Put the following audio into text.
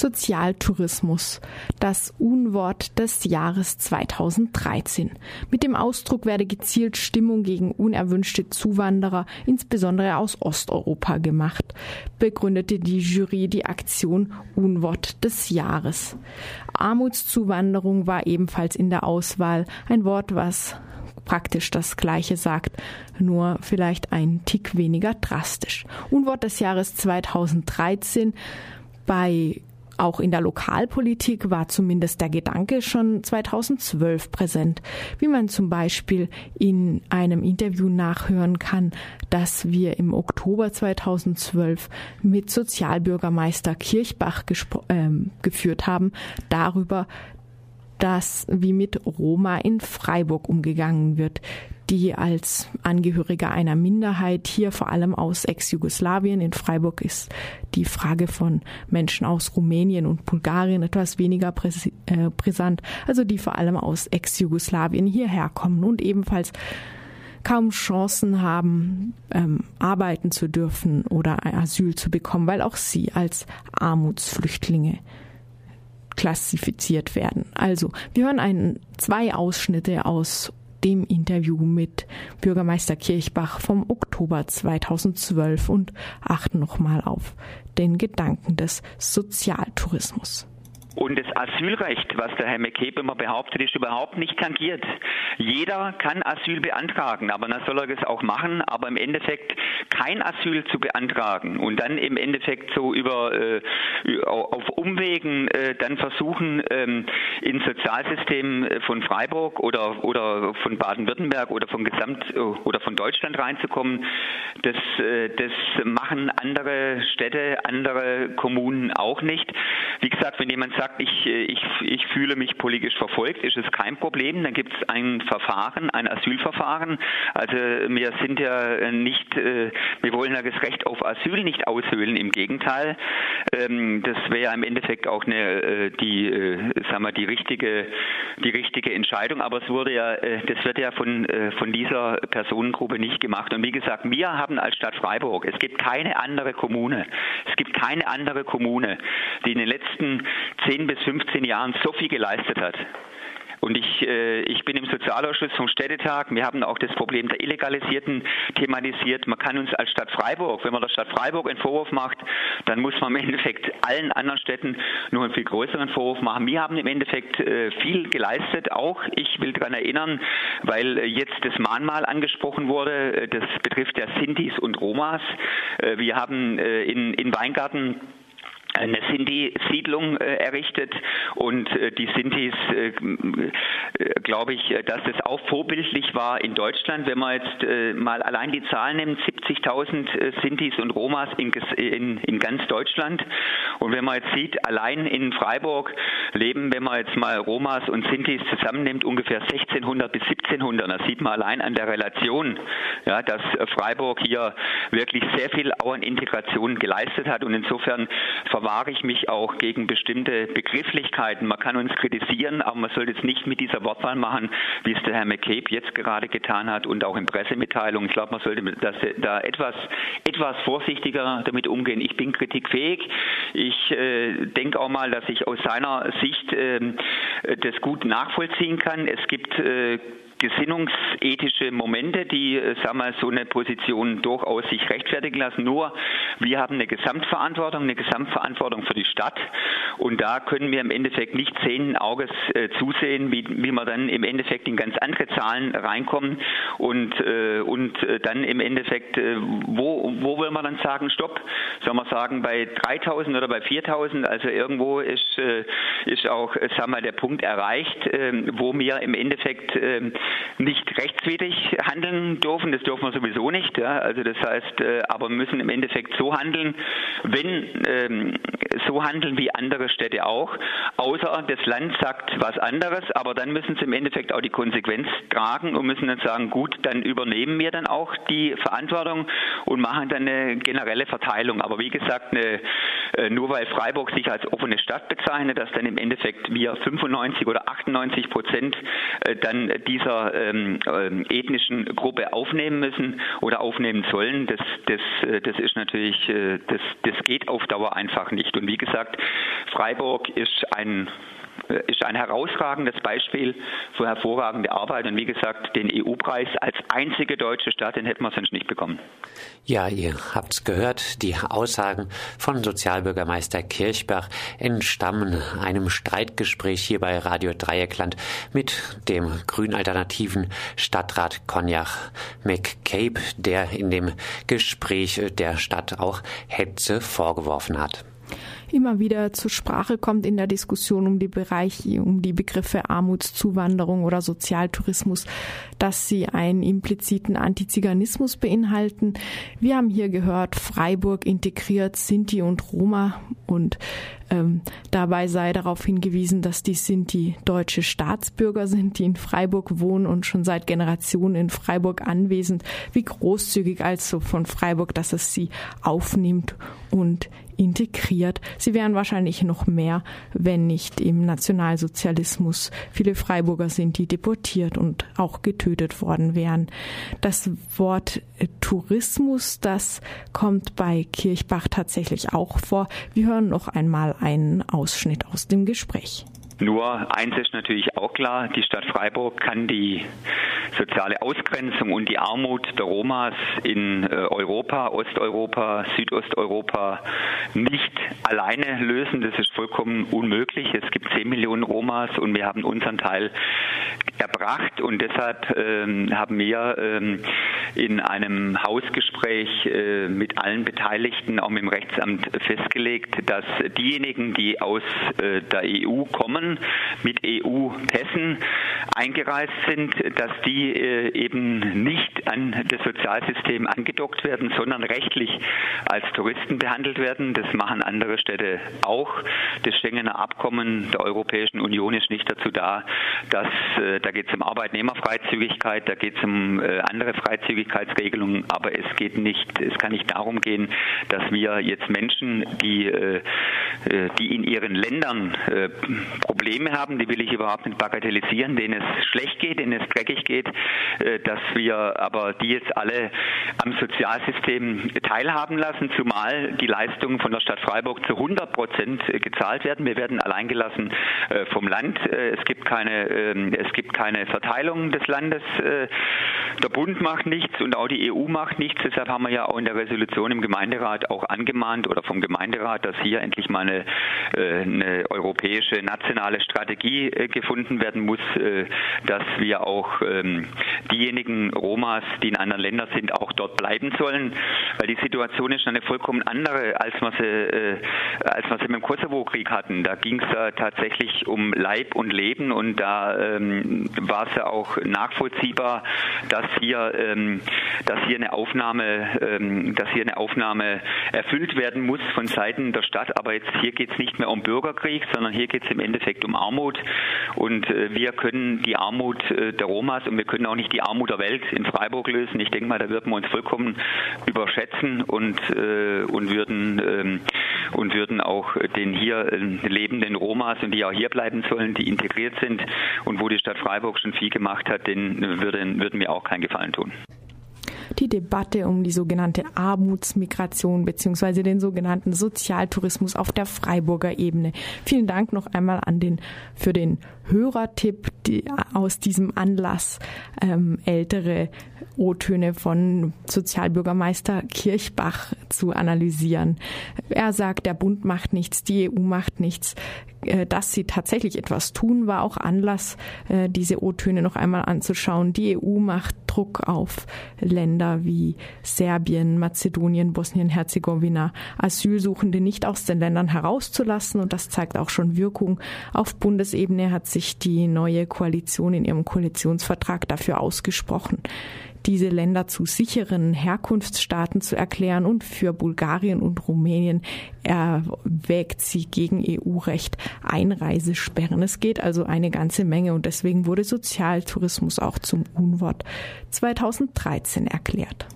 Sozialtourismus, das Unwort des Jahres 2013. Mit dem Ausdruck werde gezielt Stimmung gegen unerwünschte Zuwanderer, insbesondere aus Osteuropa, gemacht, begründete die Jury die Aktion Unwort des Jahres. Armutszuwanderung war ebenfalls in der Auswahl, ein Wort, was praktisch das Gleiche sagt, nur vielleicht ein Tick weniger drastisch. Unwort des Jahres 2013 bei auch in der Lokalpolitik war zumindest der Gedanke schon 2012 präsent, wie man zum Beispiel in einem Interview nachhören kann, das wir im Oktober 2012 mit Sozialbürgermeister Kirchbach äh, geführt haben, darüber, dass wie mit Roma in Freiburg umgegangen wird, die als Angehörige einer Minderheit hier vor allem aus Ex-Jugoslawien in Freiburg ist die Frage von Menschen aus Rumänien und Bulgarien etwas weniger äh, brisant, also die vor allem aus Ex-Jugoslawien hierher kommen und ebenfalls kaum Chancen haben, ähm, arbeiten zu dürfen oder Asyl zu bekommen, weil auch sie als Armutsflüchtlinge klassifiziert werden. Also, wir hören einen, zwei Ausschnitte aus dem Interview mit Bürgermeister Kirchbach vom Oktober 2012 und achten nochmal auf den Gedanken des Sozialtourismus. Und das Asylrecht, was der Herr McCabe immer behauptet, ist überhaupt nicht tangiert. Jeder kann Asyl beantragen, aber dann soll er das auch machen, aber im Endeffekt kein Asyl zu beantragen und dann im Endeffekt so über äh, auf Umwegen äh, dann versuchen, ähm, ins Sozialsystem von Freiburg oder, oder von Baden-Württemberg oder von Gesamt äh, oder von Deutschland reinzukommen, das, äh, das machen andere Städte, andere Kommunen auch nicht. Wie gesagt, wenn jemand sagt, ich, äh, ich, ich fühle mich politisch verfolgt, ist es kein Problem. Dann gibt es ein Verfahren, ein Asylverfahren. Also wir sind ja nicht, äh, wir wollen ja das Recht auf Asyl nicht aushöhlen. Im Gegenteil, ähm, das wäre ja im Endeffekt auch eine, äh, die, sagen wir, die richtige, die richtige Entscheidung. Aber es wurde ja, das wird ja von, von dieser Personengruppe nicht gemacht. Und wie gesagt, wir haben als Stadt Freiburg, es gibt keine andere Kommune, es gibt keine andere Kommune, die in den letzten 10 bis 15 Jahren so viel geleistet hat. Und ich, äh, ich bin im Sozialausschuss vom Städtetag. Wir haben auch das Problem der Illegalisierten thematisiert. Man kann uns als Stadt Freiburg, wenn man der Stadt Freiburg einen Vorwurf macht, dann muss man im Endeffekt allen anderen Städten nur einen viel größeren Vorwurf machen. Wir haben im Endeffekt äh, viel geleistet. Auch ich will daran erinnern, weil jetzt das Mahnmal angesprochen wurde. Das betrifft ja Sintis und Romas. Äh, wir haben äh, in, in Weingarten eine Sinti-Siedlung äh, errichtet und äh, die Sintis, äh, äh glaube ich, äh, dass es auch vorbildlich war in Deutschland, wenn man jetzt äh, mal allein die Zahlen nimmt, 70.000 Sintis und Romas in, in, in, ganz Deutschland. Und wenn man jetzt sieht, allein in Freiburg leben, wenn man jetzt mal Romas und Sintis zusammennimmt, ungefähr 1600 bis 1700, da sieht man allein an der Relation, ja, dass Freiburg hier wirklich sehr viel auch an Integration geleistet hat. Und insofern verwahre ich mich auch gegen bestimmte Begrifflichkeiten. Man kann uns kritisieren, aber man sollte es nicht mit dieser Wortwahl machen, wie es der Herr McCabe jetzt gerade getan hat und auch in Pressemitteilungen. Ich glaube, man sollte das, da etwas, etwas vorsichtiger damit umgehen. Ich bin kritikfähig. Ich äh, denke auch mal, dass ich aus seiner Sicht äh, das gut nachvollziehen kann. Es gibt äh, gesinnungsethische Momente, die, äh, sagen wir, so eine Position durchaus sich rechtfertigen lassen. Nur wir haben eine Gesamtverantwortung, eine Gesamtverantwortung für die Stadt und da können wir im Endeffekt nicht zehn Auges äh, zusehen, wie, wie wir dann im Endeffekt in ganz andere Zahlen reinkommen und, äh, und äh, dann im Endeffekt, äh, wo, wo will man dann sagen, stopp? Soll man sagen, bei 3000 oder bei 4000? Also irgendwo ist, äh, ist auch, sagen wir, der Punkt erreicht, wo wir im Endeffekt nicht rechtswidrig handeln dürfen. Das dürfen wir sowieso nicht. Ja. Also das heißt, äh, aber müssen im Endeffekt so handeln, wenn ähm, so handeln wie andere Städte auch. Außer das Land sagt was anderes, aber dann müssen sie im Endeffekt auch die Konsequenz tragen und müssen dann sagen, gut, dann übernehmen wir dann auch die Verantwortung und machen dann eine generelle Verteilung. Aber wie gesagt, eine, äh, nur weil Freiburg sich als offene Stadt bezeichnet, dass dann im Endeffekt wir 95 oder 98 Prozent äh, dann dieser ähm, ähm, ethnischen Gruppe aufnehmen müssen oder aufnehmen sollen, das, das, äh, das ist natürlich, äh, das, das geht auf Dauer einfach nicht. Und wie gesagt, Freiburg ist ein ist ein herausragendes Beispiel für hervorragende Arbeit. Und wie gesagt, den EU-Preis als einzige deutsche Stadt, den hätten wir sonst nicht bekommen. Ja, ihr habt's gehört. Die Aussagen von Sozialbürgermeister Kirchbach entstammen einem Streitgespräch hier bei Radio Dreieckland mit dem grün-alternativen Stadtrat Cognac McCabe, der in dem Gespräch der Stadt auch Hetze vorgeworfen hat immer wieder zur Sprache kommt in der Diskussion um die Bereiche, um die Begriffe Armutszuwanderung oder Sozialtourismus, dass sie einen impliziten Antiziganismus beinhalten. Wir haben hier gehört, Freiburg integriert Sinti und Roma und ähm, dabei sei darauf hingewiesen, dass die Sinti deutsche Staatsbürger sind, die in Freiburg wohnen und schon seit Generationen in Freiburg anwesend. Wie großzügig also von Freiburg, dass es sie aufnimmt und integriert. Sie wären wahrscheinlich noch mehr, wenn nicht im Nationalsozialismus viele Freiburger sind, die deportiert und auch getötet worden wären. Das Wort äh, Tourismus, das kommt bei Kirchbach tatsächlich auch vor. Wir hören noch einmal einen Ausschnitt aus dem Gespräch. Nur eins ist natürlich auch klar, die Stadt Freiburg kann die soziale Ausgrenzung und die Armut der Romas in äh, Europa, Osteuropa, Südosteuropa nicht alleine lösen. Das ist vollkommen unmöglich. Es gibt 10 Millionen Romas und wir haben unseren Teil erbracht und deshalb ähm, haben wir ähm, in einem Hausgespräch äh, mit allen Beteiligten, auch mit dem Rechtsamt festgelegt, dass diejenigen, die aus äh, der EU kommen, mit EU-Pässen eingereist sind, dass die äh, eben nicht an das Sozialsystem angedockt werden, sondern rechtlich als Touristen behandelt werden. Das machen andere Städte auch. Das Schengener Abkommen der Europäischen Union ist nicht dazu da, dass äh, da geht es um Arbeitnehmerfreizügigkeit, da geht es um äh, andere Freizügigkeitsregelungen, aber es geht nicht, es kann nicht darum gehen, dass wir jetzt Menschen, die, die in ihren Ländern Probleme haben, die will ich überhaupt nicht bagatellisieren, denen es schlecht geht, denen es dreckig geht, äh, dass wir aber die jetzt alle am Sozialsystem teilhaben lassen, zumal die Leistungen von der Stadt Freiburg zu 100 Prozent gezahlt werden. Wir werden alleingelassen äh, vom Land. Äh, es gibt keine, ähm, es gibt keine Verteilung des Landes. Der Bund macht nichts und auch die EU macht nichts. Deshalb haben wir ja auch in der Resolution im Gemeinderat auch angemahnt oder vom Gemeinderat, dass hier endlich mal eine, eine europäische nationale Strategie gefunden werden muss, dass wir auch ähm, diejenigen Romas, die in anderen Ländern sind, auch dort bleiben sollen, weil die Situation ist eine vollkommen andere, als wir sie, äh, als wir sie mit dem Kosovo-Krieg hatten. Da ging es ja tatsächlich um Leib und Leben und da ähm, war es ja auch nachvollziehbar, dass hier, ähm, dass hier eine Aufnahme, ähm, dass hier eine Aufnahme erfüllt werden muss von Seiten der Stadt. Aber jetzt hier geht es nicht mehr um Bürgerkrieg, sondern hier geht es im Endeffekt um Armut und äh, wir können die Armut äh, der Romas und wir können auch nicht die Armut der Welt in Freiburg lösen. Ich denke mal, da würden wir uns vollkommen überschätzen und, äh, und würden ähm, und würden auch den hier äh, lebenden Romas und die auch hier bleiben sollen, die integriert sind und wo die Stadt Freiburg schon viel gemacht hat, denen würden, würden wir auch keinen Gefallen tun die Debatte um die sogenannte Armutsmigration bzw. den sogenannten Sozialtourismus auf der Freiburger Ebene. Vielen Dank noch einmal an den für den Hörertipp die, aus diesem Anlass ähm, ältere O-Töne von Sozialbürgermeister Kirchbach zu analysieren. Er sagt, der Bund macht nichts, die EU macht nichts. Äh, dass sie tatsächlich etwas tun, war auch Anlass, äh, diese O-Töne noch einmal anzuschauen. Die EU macht Druck auf Länder wie Serbien, Mazedonien, Bosnien-Herzegowina, Asylsuchende nicht aus den Ländern herauszulassen. Und das zeigt auch schon Wirkung. Auf Bundesebene hat sich die neue Koalition in ihrem Koalitionsvertrag dafür ausgesprochen diese Länder zu sicheren Herkunftsstaaten zu erklären und für Bulgarien und Rumänien erwägt sie gegen EU-Recht Einreisesperren. Es geht also eine ganze Menge und deswegen wurde Sozialtourismus auch zum Unwort 2013 erklärt.